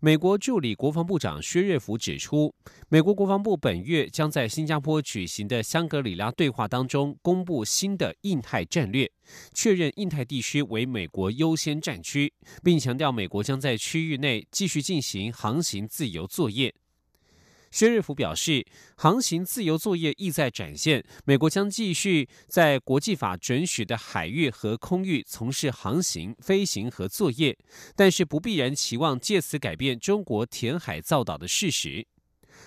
美国助理国防部长薛瑞福指出，美国国防部本月将在新加坡举行的香格里拉对话当中公布新的印太战略，确认印太地区为美国优先战区，并强调美国将在区域内继续进行航行自由作业。薛瑞福表示，航行自由作业意在展现美国将继续在国际法准许的海域和空域从事航行、飞行和作业，但是不必然期望借此改变中国填海造岛的事实。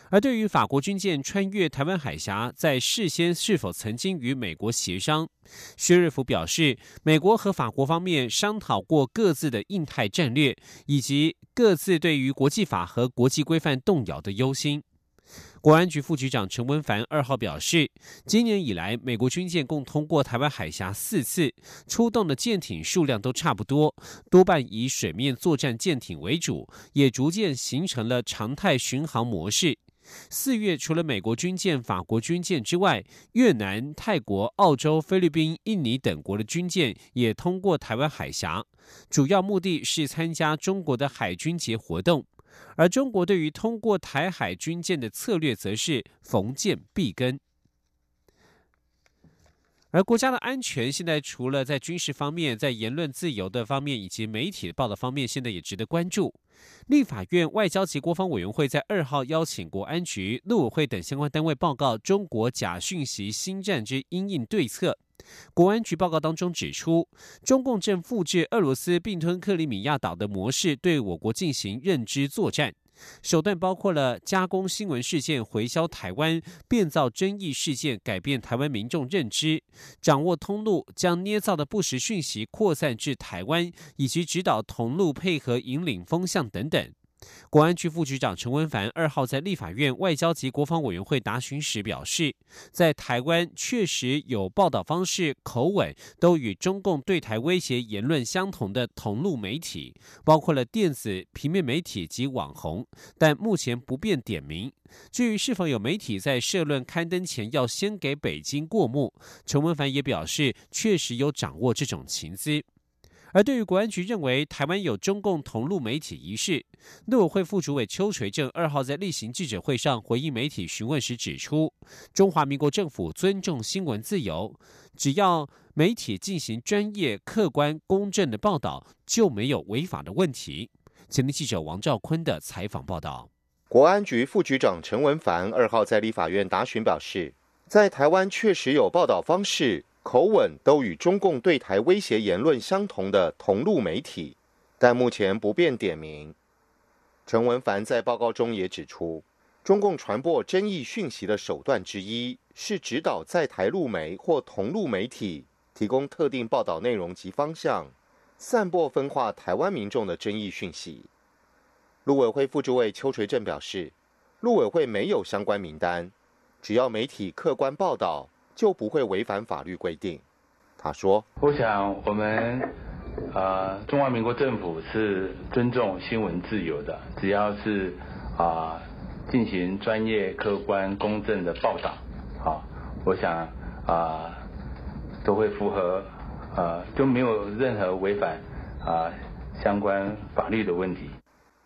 而对于法国军舰穿越台湾海峡，在事先是否曾经与美国协商，薛瑞福表示，美国和法国方面商讨过各自的印太战略，以及各自对于国际法和国际规范动摇的忧心。国安局副局长陈文凡二号表示，今年以来，美国军舰共通过台湾海峡四次，出动的舰艇数量都差不多，多半以水面作战舰艇为主，也逐渐形成了常态巡航模式。四月，除了美国军舰、法国军舰之外，越南、泰国、澳洲、菲律宾、印尼等国的军舰也通过台湾海峡，主要目的是参加中国的海军节活动。而中国对于通过台海军舰的策略，则是逢舰必跟。而国家的安全，现在除了在军事方面，在言论自由的方面，以及媒体的报道方面，现在也值得关注。立法院外交及国防委员会在二号邀请国安局、陆委会等相关单位报告中国假讯息新战之应应对策。国安局报告当中指出，中共正复制俄罗斯并吞克里米亚岛的模式，对我国进行认知作战，手段包括了加工新闻事件回销台湾、变造争议事件改变台湾民众认知、掌握通路将捏造的不实讯息扩散至台湾，以及指导同路配合引领风向等等。国安局副局长陈文凡二号在立法院外交及国防委员会答询时表示，在台湾确实有报道方式、口吻都与中共对台威胁言论相同的同路媒体，包括了电子、平面媒体及网红，但目前不便点名。至于是否有媒体在社论刊登前要先给北京过目，陈文凡也表示，确实有掌握这种情资。而对于国安局认为台湾有中共同路媒体一事，陆委会副主委邱垂正二号在例行记者会上回应媒体询问时指出，中华民国政府尊重新闻自由，只要媒体进行专业、客观、公正的报道，就没有违法的问题。前天记者王兆坤的采访报道。国安局副局长陈文凡二号在立法院答询表示，在台湾确实有报道方式。口吻都与中共对台威胁言论相同的同路媒体，但目前不便点名。陈文凡在报告中也指出，中共传播争议讯息的手段之一是指导在台路媒或同路媒体提供特定报道内容及方向，散播分化台湾民众的争议讯息。陆委会副主委邱垂正表示，陆委会没有相关名单，只要媒体客观报道。就不会违反法律规定。他说：“我想我们呃，中华民国政府是尊重新闻自由的，只要是啊进行专业、客观、公正的报道，啊，我想啊都会符合啊，就没有任何违反啊相关法律的问题。”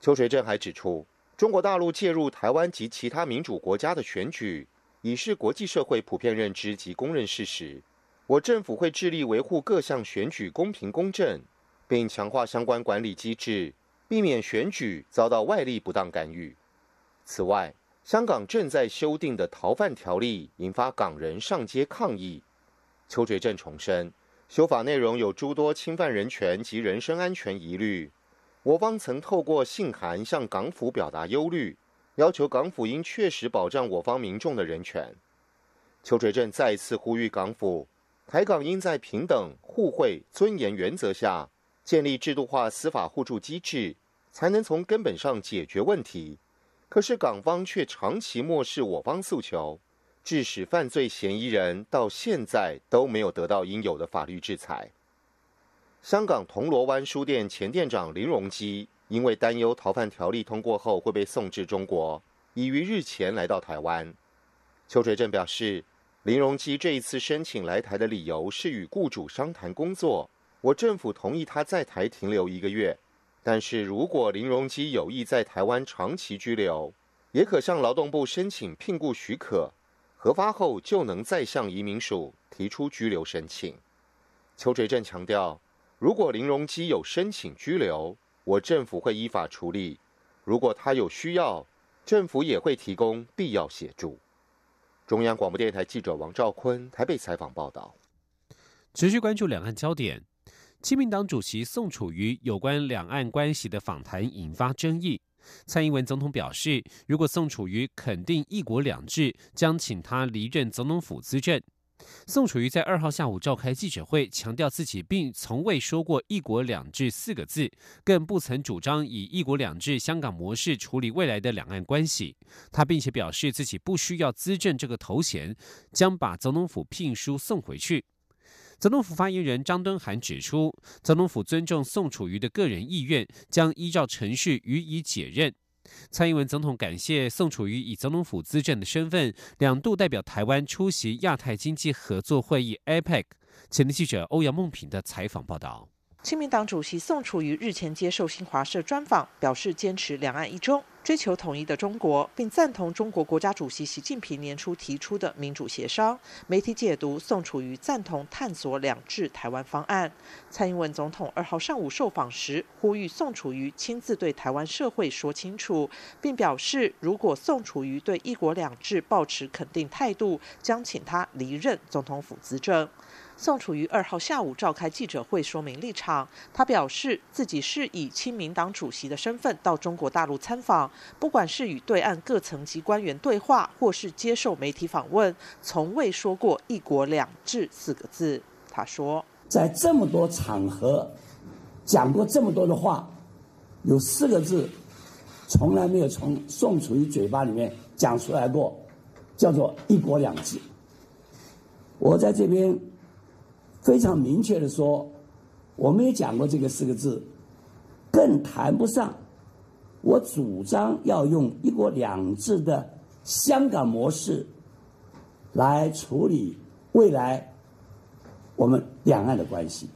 邱垂正还指出，中国大陆介入台湾及其他民主国家的选举。已是国际社会普遍认知及公认事实。我政府会致力维护各项选举公平公正，并强化相关管理机制，避免选举遭到外力不当干预。此外，香港正在修订的逃犯条例引发港人上街抗议。邱垂正重申，修法内容有诸多侵犯人权及人身安全疑虑。我方曾透过信函向港府表达忧虑。要求港府应确实保障我方民众的人权。邱垂正再次呼吁港府，台港应在平等、互惠、尊严原则下建立制度化司法互助机制，才能从根本上解决问题。可是港方却长期漠视我方诉求，致使犯罪嫌疑人到现在都没有得到应有的法律制裁。香港铜锣湾书店前店长林荣基，因为担忧逃犯条例通过后会被送至中国，已于日前来到台湾。邱垂正表示，林荣基这一次申请来台的理由是与雇主商谈工作，我政府同意他在台停留一个月。但是如果林荣基有意在台湾长期居留，也可向劳动部申请聘雇许可，核发后就能再向移民署提出居留申请。邱垂正强调，如果林荣基有申请居留，我政府会依法处理；如果他有需要，政府也会提供必要协助。中央广播电台记者王兆坤台北采访报道。持续关注两岸焦点。亲民党主席宋楚瑜有关两岸关系的访谈引发争议。蔡英文总统表示，如果宋楚瑜肯定“一国两制”，将请他离任总统府资政。宋楚瑜在二号下午召开记者会，强调自己并从未说过“一国两制”四个字，更不曾主张以“一国两制”香港模式处理未来的两岸关系。他并且表示自己不需要资政这个头衔，将把总统府聘书送回去。总统府发言人张敦涵指出，总统府尊重宋楚瑜的个人意愿，将依照程序予以解任。蔡英文总统感谢宋楚瑜以总统府资政的身份，两度代表台湾出席亚太经济合作会议 （APEC）。前的记者欧阳梦平的采访报道。亲民党主席宋楚瑜日前接受新华社专访，表示坚持两岸一中。追求统一的中国，并赞同中国国家主席习近平年初提出的民主协商。媒体解读宋楚瑜赞同探索两制台湾方案。蔡英文总统二号上午受访时，呼吁宋楚瑜亲自对台湾社会说清楚，并表示如果宋楚瑜对一国两制抱持肯定态度，将请他离任总统府资政。宋楚瑜二号下午召开记者会说明立场，他表示自己是以亲民党主席的身份到中国大陆参访。不管是与对岸各层级官员对话，或是接受媒体访问，从未说过“一国两制”四个字。他说，在这么多场合讲过这么多的话，有四个字从来没有从宋楚瑜嘴巴里面讲出来过，叫做“一国两制”。我在这边非常明确的说，我们也讲过这个四个字，更谈不上。我主张要用“一国两制”的香港模式来处理未来我们两岸的关系。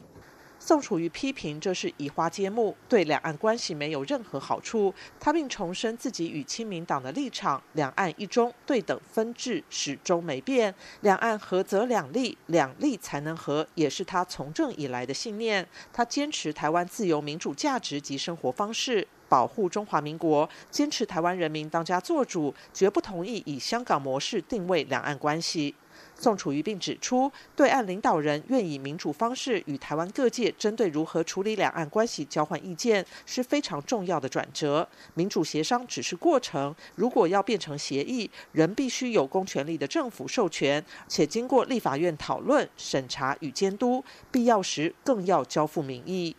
宋楚瑜批评这是移花接木，对两岸关系没有任何好处。他并重申自己与亲民党的立场：两岸一中对等分治始终没变，两岸合则两利，两利才能和，也是他从政以来的信念。他坚持台湾自由民主价值及生活方式。保护中华民国，坚持台湾人民当家作主，绝不同意以香港模式定位两岸关系。宋楚瑜并指出，对岸领导人愿以民主方式与台湾各界针对如何处理两岸关系交换意见，是非常重要的转折。民主协商只是过程，如果要变成协议，仍必须有公权力的政府授权，且经过立法院讨论、审查与监督，必要时更要交付民意。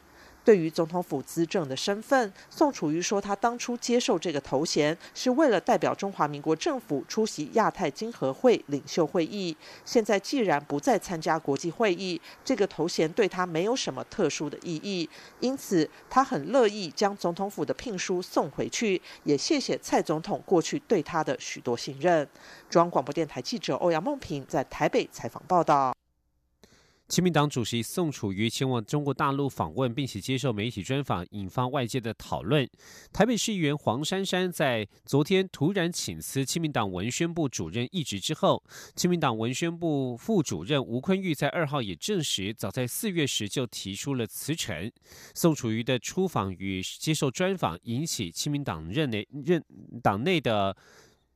对于总统府资政的身份，宋楚瑜说，他当初接受这个头衔是为了代表中华民国政府出席亚太经合会领袖会议。现在既然不再参加国际会议，这个头衔对他没有什么特殊的意义，因此他很乐意将总统府的聘书送回去，也谢谢蔡总统过去对他的许多信任。中央广播电台记者欧阳梦平在台北采访报道。亲民党主席宋楚瑜前往中国大陆访问，并且接受媒体专访，引发外界的讨论。台北市议员黄珊珊在昨天突然请辞亲民党文宣部主任一职之后，亲民党文宣部副主任吴坤玉在二号也证实，早在四月时就提出了辞呈。宋楚瑜的出访与接受专访，引起亲民党任内任党内的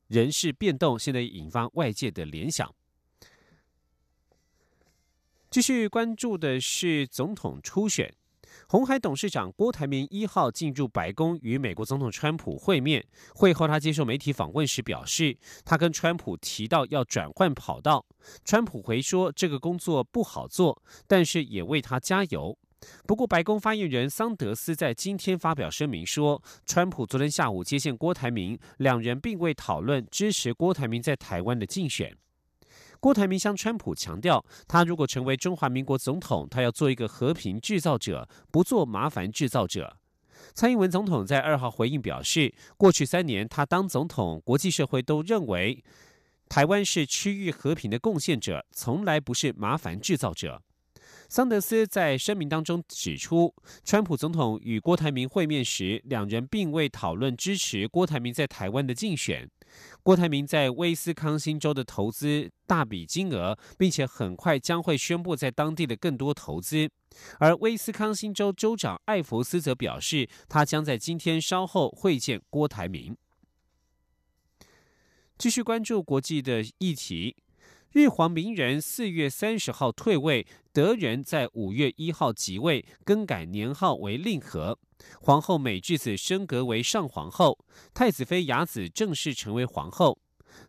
人事变动，现在引发外界的联想。继续关注的是总统初选，红海董事长郭台铭一号进入白宫与美国总统川普会面。会后，他接受媒体访问时表示，他跟川普提到要转换跑道。川普回说，这个工作不好做，但是也为他加油。不过，白宫发言人桑德斯在今天发表声明说，川普昨天下午接见郭台铭，两人并未讨论支持郭台铭在台湾的竞选。郭台铭向川普强调，他如果成为中华民国总统，他要做一个和平制造者，不做麻烦制造者。蔡英文总统在二号回应表示，过去三年他当总统，国际社会都认为台湾是区域和平的贡献者，从来不是麻烦制造者。桑德斯在声明当中指出，川普总统与郭台铭会面时，两人并未讨论支持郭台铭在台湾的竞选。郭台铭在威斯康星州的投资大笔金额，并且很快将会宣布在当地的更多投资。而威斯康星州州长艾弗斯则表示，他将在今天稍后会见郭台铭。继续关注国际的议题。日皇明仁四月三十号退位，德仁在五月一号即位，更改年号为令和。皇后美智子升格为上皇后，太子妃雅子正式成为皇后。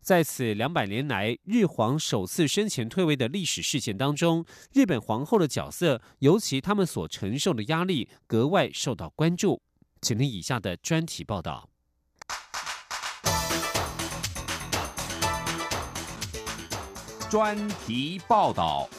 在此两百年来日皇首次生前退位的历史事件当中，日本皇后的角色，尤其他们所承受的压力，格外受到关注。请听以下的专题报道。专题报道：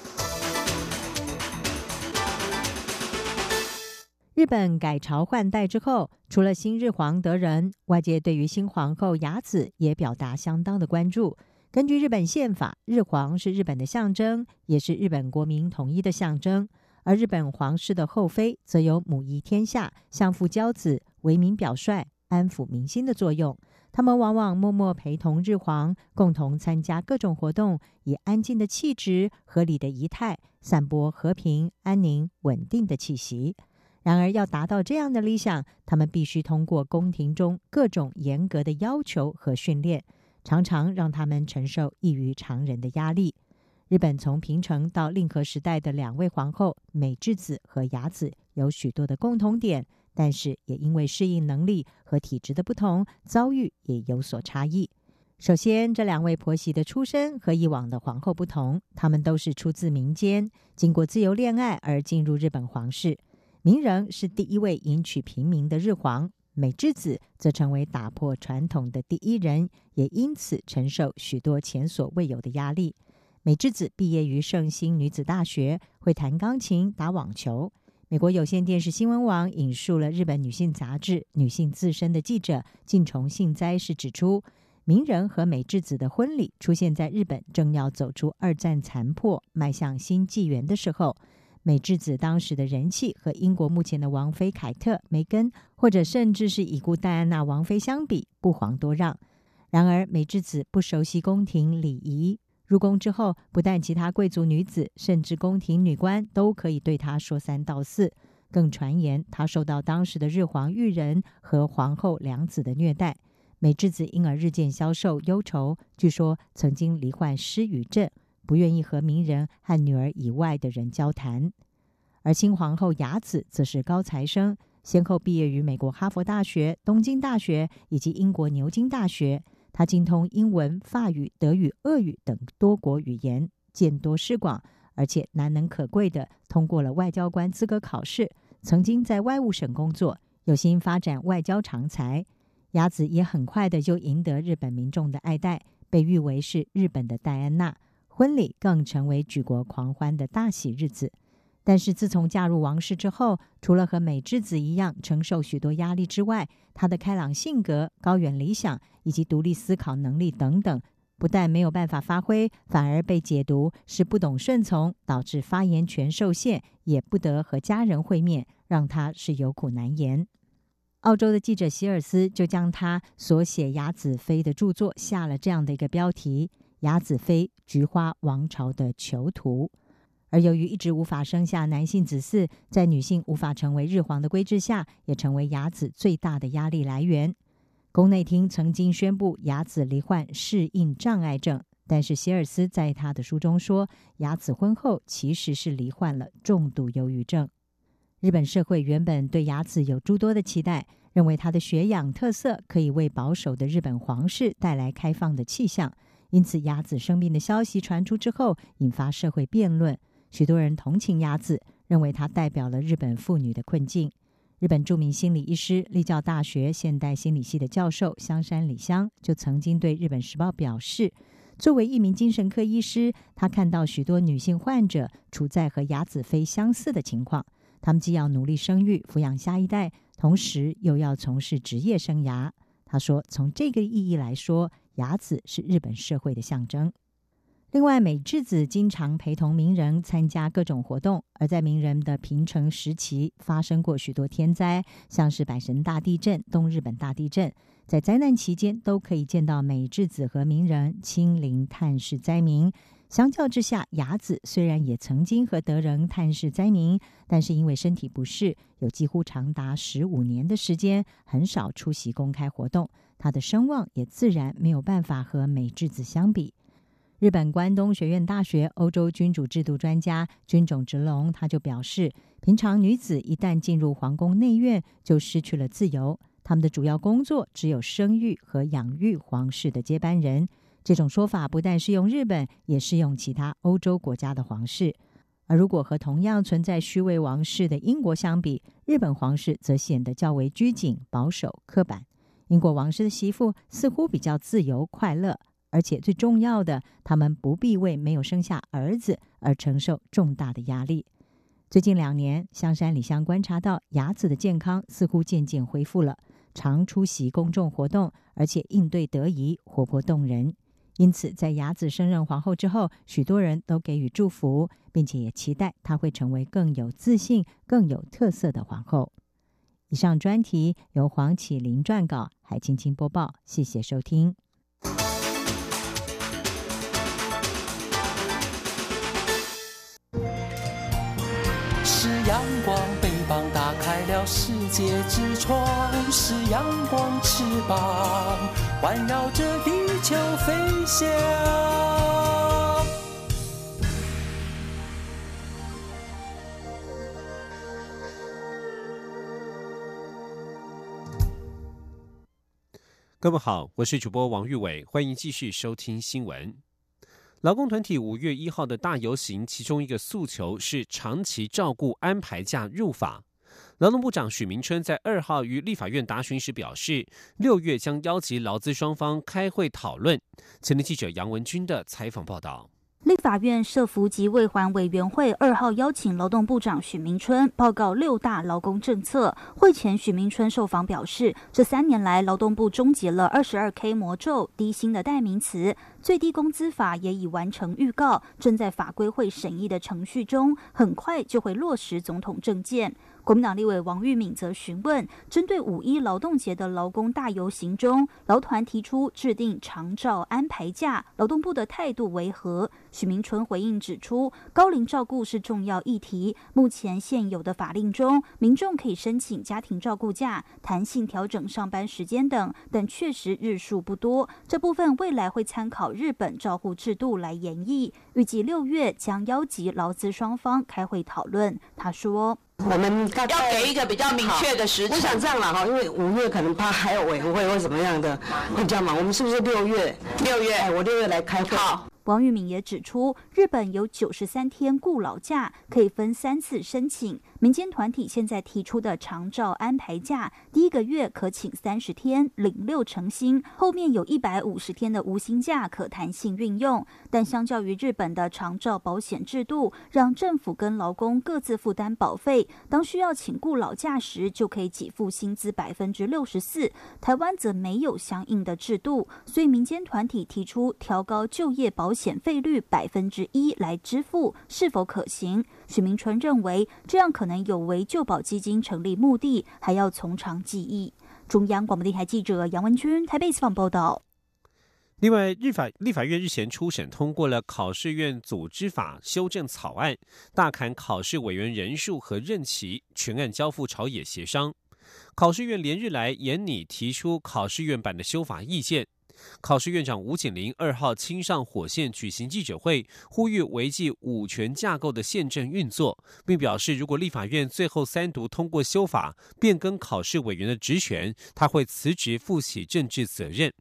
日本改朝换代之后，除了新日皇德仁，外界对于新皇后雅子也表达相当的关注。根据日本宪法，日皇是日本的象征，也是日本国民统一的象征。而日本皇室的后妃则有母仪天下、相夫教子、为民表率、安抚民心的作用。他们往往默默陪同日皇，共同参加各种活动，以安静的气质、合理的仪态，散播和平、安宁、稳定的气息。然而，要达到这样的理想，他们必须通过宫廷中各种严格的要求和训练，常常让他们承受异于常人的压力。日本从平成到令和时代的两位皇后美智子和雅子有许多的共同点。但是也因为适应能力和体质的不同，遭遇也有所差异。首先，这两位婆媳的出身和以往的皇后不同，她们都是出自民间，经过自由恋爱而进入日本皇室。明仁是第一位迎娶平民的日皇，美智子则成为打破传统的第一人，也因此承受许多前所未有的压力。美智子毕业于圣心女子大学，会弹钢琴、打网球。美国有线电视新闻网引述了日本女性杂志《女性自身》的记者近重幸哉是指出，名人和美智子的婚礼出现在日本正要走出二战残破、迈向新纪元的时候。美智子当时的人气和英国目前的王妃凯特、梅根，或者甚至是已故戴安娜王妃相比，不遑多让。然而，美智子不熟悉宫廷礼仪。入宫之后，不但其他贵族女子，甚至宫廷女官都可以对她说三道四。更传言，她受到当时的日皇裕仁和皇后良子的虐待。美智子因而日渐消瘦忧愁，据说曾经罹患失语症，不愿意和名人和女儿以外的人交谈。而新皇后雅子则是高材生，先后毕业于美国哈佛大学、东京大学以及英国牛津大学。他精通英文、法语、德语、俄语等多国语言，见多识广，而且难能可贵的通过了外交官资格考试。曾经在外务省工作，有心发展外交长才。雅子也很快的就赢得日本民众的爱戴，被誉为是日本的戴安娜。婚礼更成为举国狂欢的大喜日子。但是自从嫁入王室之后，除了和美智子一样承受许多压力之外，他的开朗性格、高远理想以及独立思考能力等等，不但没有办法发挥，反而被解读是不懂顺从，导致发言权受限，也不得和家人会面，让他是有苦难言。澳洲的记者希尔斯就将他所写雅子妃的著作下了这样的一个标题：《雅子妃：菊花王朝的囚徒》。而由于一直无法生下男性子嗣，在女性无法成为日皇的规制下，也成为雅子最大的压力来源。宫内厅曾经宣布雅子罹患适应障碍症，但是希尔斯在他的书中说，雅子婚后其实是罹患了重度忧郁症。日本社会原本对雅子有诸多的期待，认为她的学养特色可以为保守的日本皇室带来开放的气象，因此雅子生病的消息传出之后，引发社会辩论。许多人同情雅子，认为她代表了日本妇女的困境。日本著名心理医师、立教大学现代心理系的教授香山里香就曾经对日本时报表示：“作为一名精神科医师，他看到许多女性患者处在和雅子妃相似的情况，他们既要努力生育、抚养下一代，同时又要从事职业生涯。他说：“从这个意义来说，雅子是日本社会的象征。”另外，美智子经常陪同名人参加各种活动，而在名人的平成时期，发生过许多天灾，像是阪神大地震、东日本大地震。在灾难期间，都可以见到美智子和名人亲临探视灾民。相较之下，雅子虽然也曾经和德仁探视灾民，但是因为身体不适，有几乎长达十五年的时间很少出席公开活动，他的声望也自然没有办法和美智子相比。日本关东学院大学欧洲君主制度专家军种直龙，他就表示，平常女子一旦进入皇宫内院，就失去了自由。他们的主要工作只有生育和养育皇室的接班人。这种说法不但适用日本，也适用其他欧洲国家的皇室。而如果和同样存在虚位王室的英国相比，日本皇室则显得较为拘谨、保守、刻板。英国王室的媳妇似乎比较自由、快乐。而且最重要的，他们不必为没有生下儿子而承受重大的压力。最近两年，香山里香观察到雅子的健康似乎渐渐恢复了，常出席公众活动，而且应对得宜，活泼动人。因此，在雅子升任皇后之后，许多人都给予祝福，并且也期待她会成为更有自信、更有特色的皇后。以上专题由黄启林撰稿，海青青播报。谢谢收听。光，翅膀打开了世界之窗；是阳光，翅膀环绕着地球飞翔。各位好，我是主播王玉伟，欢迎继续收听新闻。劳工团体五月一号的大游行，其中一个诉求是长期照顾安排假入法。劳动部长许明春在二号于立法院答询时表示，六月将邀集劳资双方开会讨论。前天记者杨文军的采访报道。立法院社福及卫环委员会二号邀请劳动部长许明春报告六大劳工政策。会前，许明春受访表示，这三年来，劳动部终结了二十二 K 魔咒、低薪的代名词。最低工资法也已完成预告，正在法规会审议的程序中，很快就会落实总统政见。国民党立委王玉敏则询问，针对五一劳动节的劳工大游行中，劳团提出制定长照安排假，劳动部的态度为何？许明春回应指出，高龄照顾是重要议题，目前现有的法令中，民众可以申请家庭照顾假、弹性调整上班时间等，但确实日数不多，这部分未来会参考。日本照护制度来演绎，预计六月将邀集劳资双方开会讨论。他说：“我们要给一个比较明确的时，我想这样了哈，因为五月可能怕还有委员会或怎么样的会这样嘛，我们是不是六月？六月，我六月来开会。”好。王玉敏也指出，日本有九十三天雇老假，可以分三次申请。民间团体现在提出的长照安排假，第一个月可请三十天，领六成薪；后面有一百五十天的无薪假可弹性运用。但相较于日本的长照保险制度，让政府跟劳工各自负担保费，当需要请雇老假时，就可以给付薪资百分之六十四。台湾则没有相应的制度，所以民间团体提出调高就业保险费率百分之一来支付，是否可行？许明春认为，这样可能有违旧保基金成立目的，还要从长计议。中央广播电台记者杨文君台北采访报道。另外，日法立法院日前初审通过了考试院组织法修正草案，大砍考试委员人数和任期，全案交付朝野协商。考试院连日来严拟提出考试院版的修法意见。考试院长吴景林二号亲上火线举行记者会，呼吁维系五权架构的宪政运作，并表示，如果立法院最后三读通过修法变更考试委员的职权，他会辞职负起政治责任。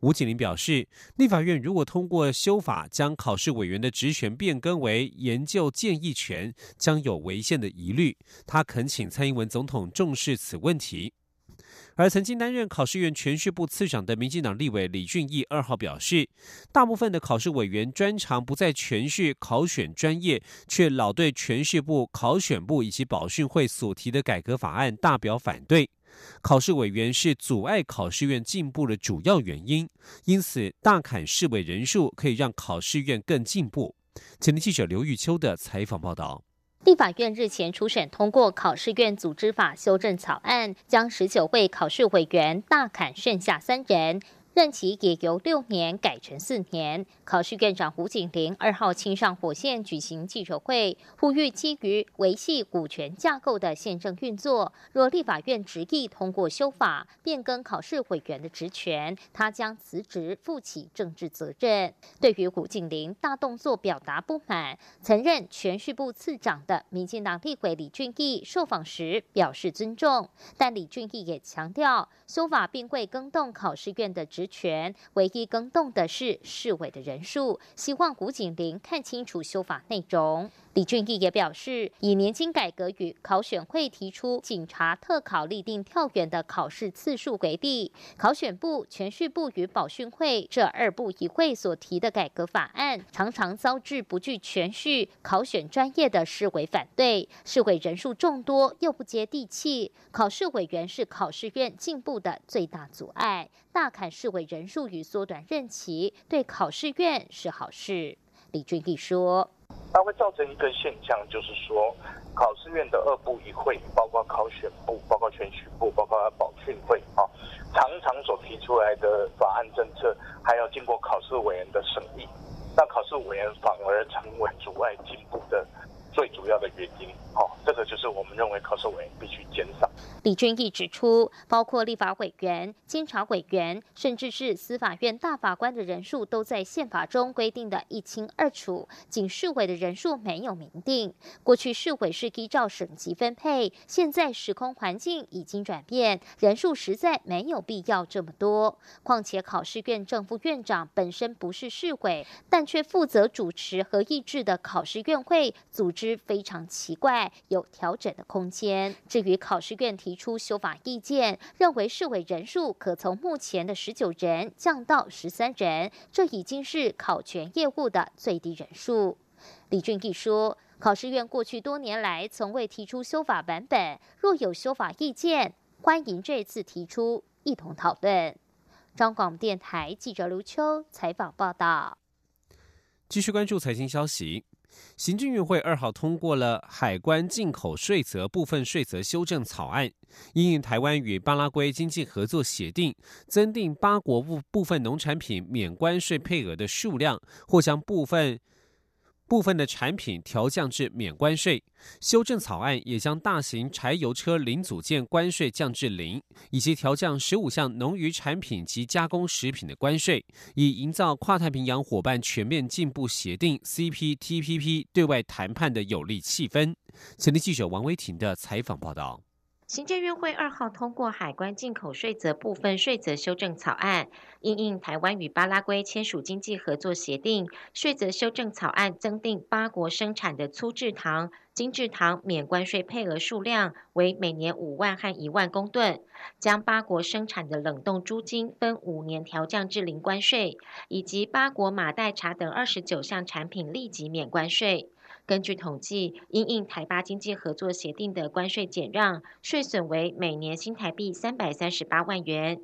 吴景林表示，立法院如果通过修法将考试委员的职权变更为研究建议权，将有违宪的疑虑。他恳请蔡英文总统重视此问题。而曾经担任考试院全序部次长的民进党立委李俊毅二号表示，大部分的考试委员专长不在全序考选专业，却老对全序部、考选部以及保训会所提的改革法案大表反对。考试委员是阻碍考试院进步的主要原因，因此大砍试委人数可以让考试院更进步。前天记者刘玉秋的采访报道。立法院日前初审通过考试院组织法修正草案，将十九位考试委员大砍剩下三人。任期也由六年改成四年。考试院长胡锦麟二号亲上火线举行记者会，呼吁基于维系股权架构的宪政运作，若立法院执意通过修法变更考试委员的职权，他将辞职负起政治责任。对于胡锦麟大动作表达不满，曾任全序部次长的民进党立委李俊毅受访时表示尊重，但李俊毅也强调，修法并未更动考试院的职。权唯一更动的是市委的人数，希望胡锦玲看清楚修法内容。李俊毅也表示，以年金改革与考选会提出警察特考立定跳远的考试次数为例，考选部、全序部与保训会这二部一会所提的改革法案，常常遭致不具全序考选专业的市委反对，市委人数众多又不接地气，考试委员是考试院进步的最大阻碍，大砍市委人数与缩短任期，对考试院是好事。李俊毅说。它会造成一个现象，就是说，考试院的二部一会，包括考选部、包括全序部、包括保训会啊，常常所提出来的法案政策，还要经过考试委员的审议，那考试委员反而成为阻碍进步的最主要的原因。好，这个就是我们认为考试委员必须减少。李俊毅指出，包括立法委员、监察委员，甚至是司法院大法官的人数，都在宪法中规定的一清二楚。仅市委的人数没有明定。过去市委是依照省级分配，现在时空环境已经转变，人数实在没有必要这么多。况且考试院正副院长本身不是市委，但却负责主持和议制的考试院会，组织非常奇怪，有调整的空间。至于考试院提。出修法意见，认为市委人数可从目前的十九人降到十三人，这已经是考权业务的最低人数。李俊毅说，考试院过去多年来从未提出修法版本，若有修法意见，欢迎这次提出一同讨论。张广电台记者刘秋采访报道。继续关注财经消息。行政院会二号通过了海关进口税则部分税则修正草案，因应台湾与巴拉圭经济合作协定，增订八国部部分农产品免关税配额的数量，或将部分。部分的产品调降至免关税，修正草案也将大型柴油车零组件关税降至零，以及调降十五项农渔产品及加工食品的关税，以营造跨太平洋伙伴全面进步协定 （CPTPP） 对外谈判的有利气氛。前天记者王威婷的采访报道。行政院会二号通过海关进口税则部分税则修正草案，应应台湾与巴拉圭签署经济合作协定，税则修正草案增订八国生产的粗制糖、精制糖免关税配额数量为每年五万和一万公吨，将八国生产的冷冻猪精分五年调降至零关税，以及八国马黛茶等二十九项产品立即免关税。根据统计，因应台巴经济合作协定的关税减让，税损为每年新台币三百三十八万元。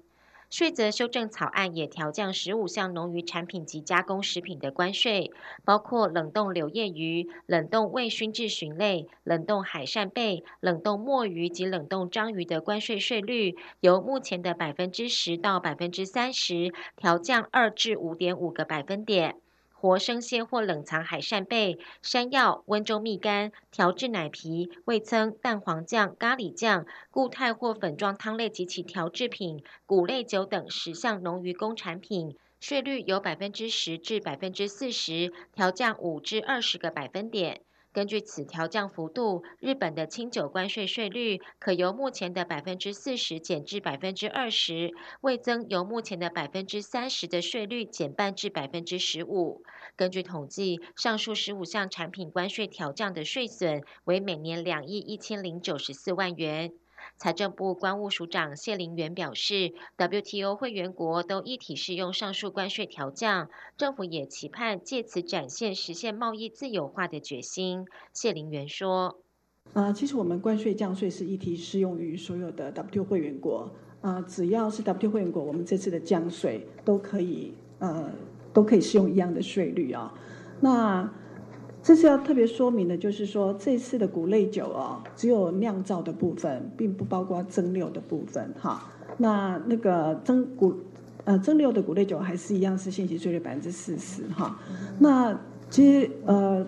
税则修正草案也调降十五项农渔产品及加工食品的关税，包括冷冻柳叶鱼、冷冻未熏制鲟类、冷冻海扇贝、冷冻墨鱼及冷冻章鱼的关税税率，由目前的百分之十到百分之三十，调降二至五点五个百分点。活生鲜或冷藏海扇贝、山药、温州蜜柑、调制奶皮、味噌、蛋黄酱、咖喱酱、固态或粉状汤类及其调制品、谷类酒等十项农渔工产品，税率由百分之十至百分之四十，调降五至二十个百分点。根据此调降幅度，日本的清酒关税税率可由目前的百分之四十减至百分之二十，未增由目前的百分之三十的税率减半至百分之十五。根据统计，上述十五项产品关税调降的税损为每年两亿一千零九十四万元。财政部关务署长谢林元表示，WTO 会员国都一体适用上述关税调降，政府也期盼借此展现实现贸易自由化的决心。谢林元说：“啊，其实我们关税降税是一体适用于所有的 WTO 会员国，啊，只要是 WTO 会员国，我们这次的降税都可以，呃，都可以适用一样的税率啊。那。”这次要特别说明的，就是说这次的谷类酒哦，只有酿造的部分，并不包括蒸馏的部分哈。那那个蒸谷呃蒸馏的谷类酒还是一样是现行税率百分之四十哈。那其实呃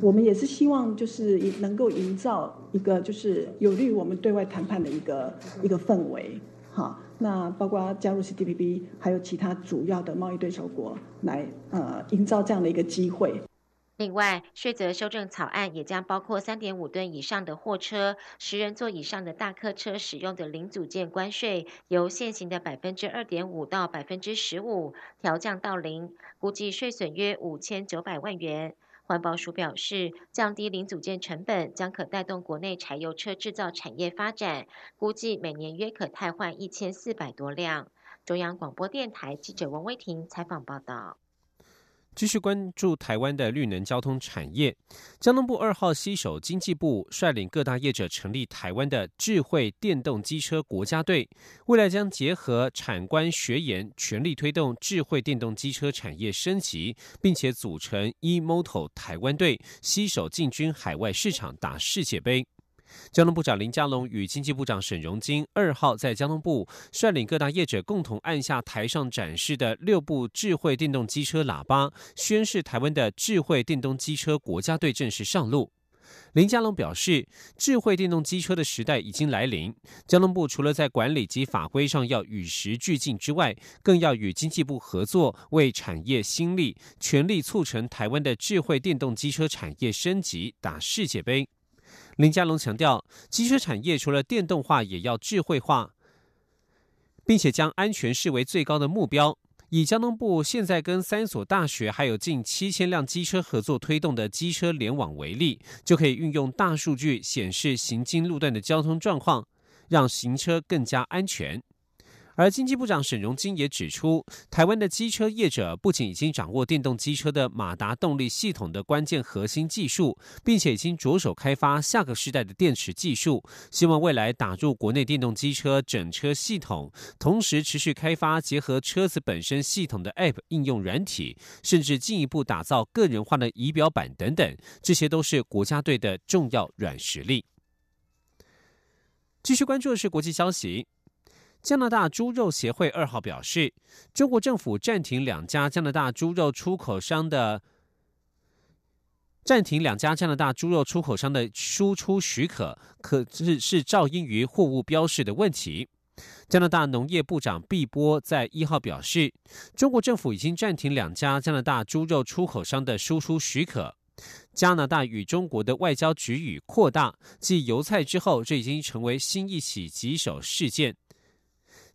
我们也是希望就是能够营造一个就是有利于我们对外谈判的一个一个氛围哈。那包括加入 CTPP，还有其他主要的贸易对手国来呃营造这样的一个机会。另外，税则修正草案也将包括三点五吨以上的货车、十人座以上的大客车使用的零组件关税，由现行的百分之二点五到百分之十五调降到零，估计税损约五千九百万元。环保署表示，降低零组件成本将可带动国内柴油车制造产业发展，估计每年约可汰换一千四百多辆。中央广播电台记者王威婷采访报道。继续关注台湾的绿能交通产业。交通部二号携手经济部，率领各大业者成立台湾的智慧电动机车国家队，未来将结合产官学研，全力推动智慧电动机车产业升级，并且组成 eMoto 台湾队，携手进军海外市场，打世界杯。交通部长林佳龙与经济部长沈荣金二号在交通部率领各大业者共同按下台上展示的六部智慧电动机车喇叭，宣示台湾的智慧电动机车国家队正式上路。林佳龙表示，智慧电动机车的时代已经来临，交通部除了在管理及法规上要与时俱进之外，更要与经济部合作，为产业新利，全力促成台湾的智慧电动机车产业升级，打世界杯。林佳龙强调，机车产业除了电动化，也要智慧化，并且将安全视为最高的目标。以交通部现在跟三所大学还有近七千辆机车合作推动的机车联网为例，就可以运用大数据显示行经路段的交通状况，让行车更加安全。而经济部长沈荣金也指出，台湾的机车业者不仅已经掌握电动机车的马达动力系统的关键核心技术，并且已经着手开发下个世代的电池技术，希望未来打入国内电动机车整车系统，同时持续开发结合车子本身系统的 App 应用软体，甚至进一步打造个人化的仪表板等等，这些都是国家队的重要软实力。继续关注的是国际消息。加拿大猪肉协会二号表示，中国政府暂停两家加拿大猪肉出口商的暂停两家加拿大猪肉出口商的输出许可，可是是噪音于货物标示的问题。加拿大农业部长毕波在一号表示，中国政府已经暂停两家加拿大猪肉出口商的输出许可。加拿大与中国的外交局域扩大，继油菜之后，这已经成为新一起棘手事件。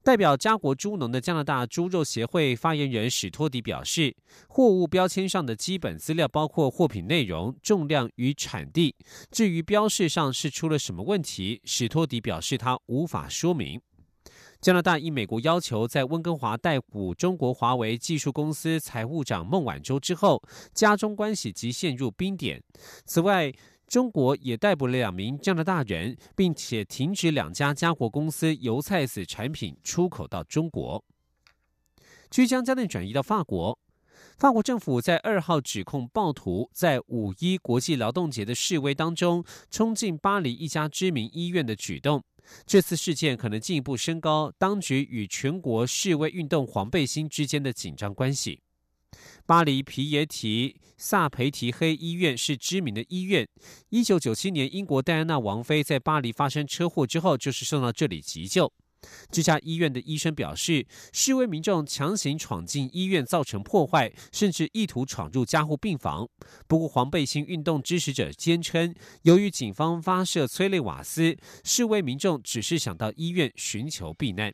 代表家国猪农的加拿大猪肉协会发言人史托迪表示，货物标签上的基本资料包括货品内容、重量与产地。至于标示上是出了什么问题，史托迪表示他无法说明。加拿大应美国要求，在温哥华逮捕中国华为技术公司财务长孟晚舟之后，加中关系即陷入冰点。此外，中国也逮捕了两名加拿大人，并且停止两家家国公司油菜籽产品出口到中国。据将焦点转移到法国，法国政府在二号指控暴徒在五一国际劳动节的示威当中冲进巴黎一家知名医院的举动。这次事件可能进一步升高当局与全国示威运动黄背心之间的紧张关系。巴黎皮耶提萨培提黑医院是知名的医院。一九九七年，英国戴安娜王妃在巴黎发生车祸之后，就是送到这里急救。这家医院的医生表示，示威民众强行闯进医院，造成破坏，甚至意图闯入加护病房。不过，黄背心运动支持者坚称，由于警方发射催泪瓦斯，示威民众只是想到医院寻求避难。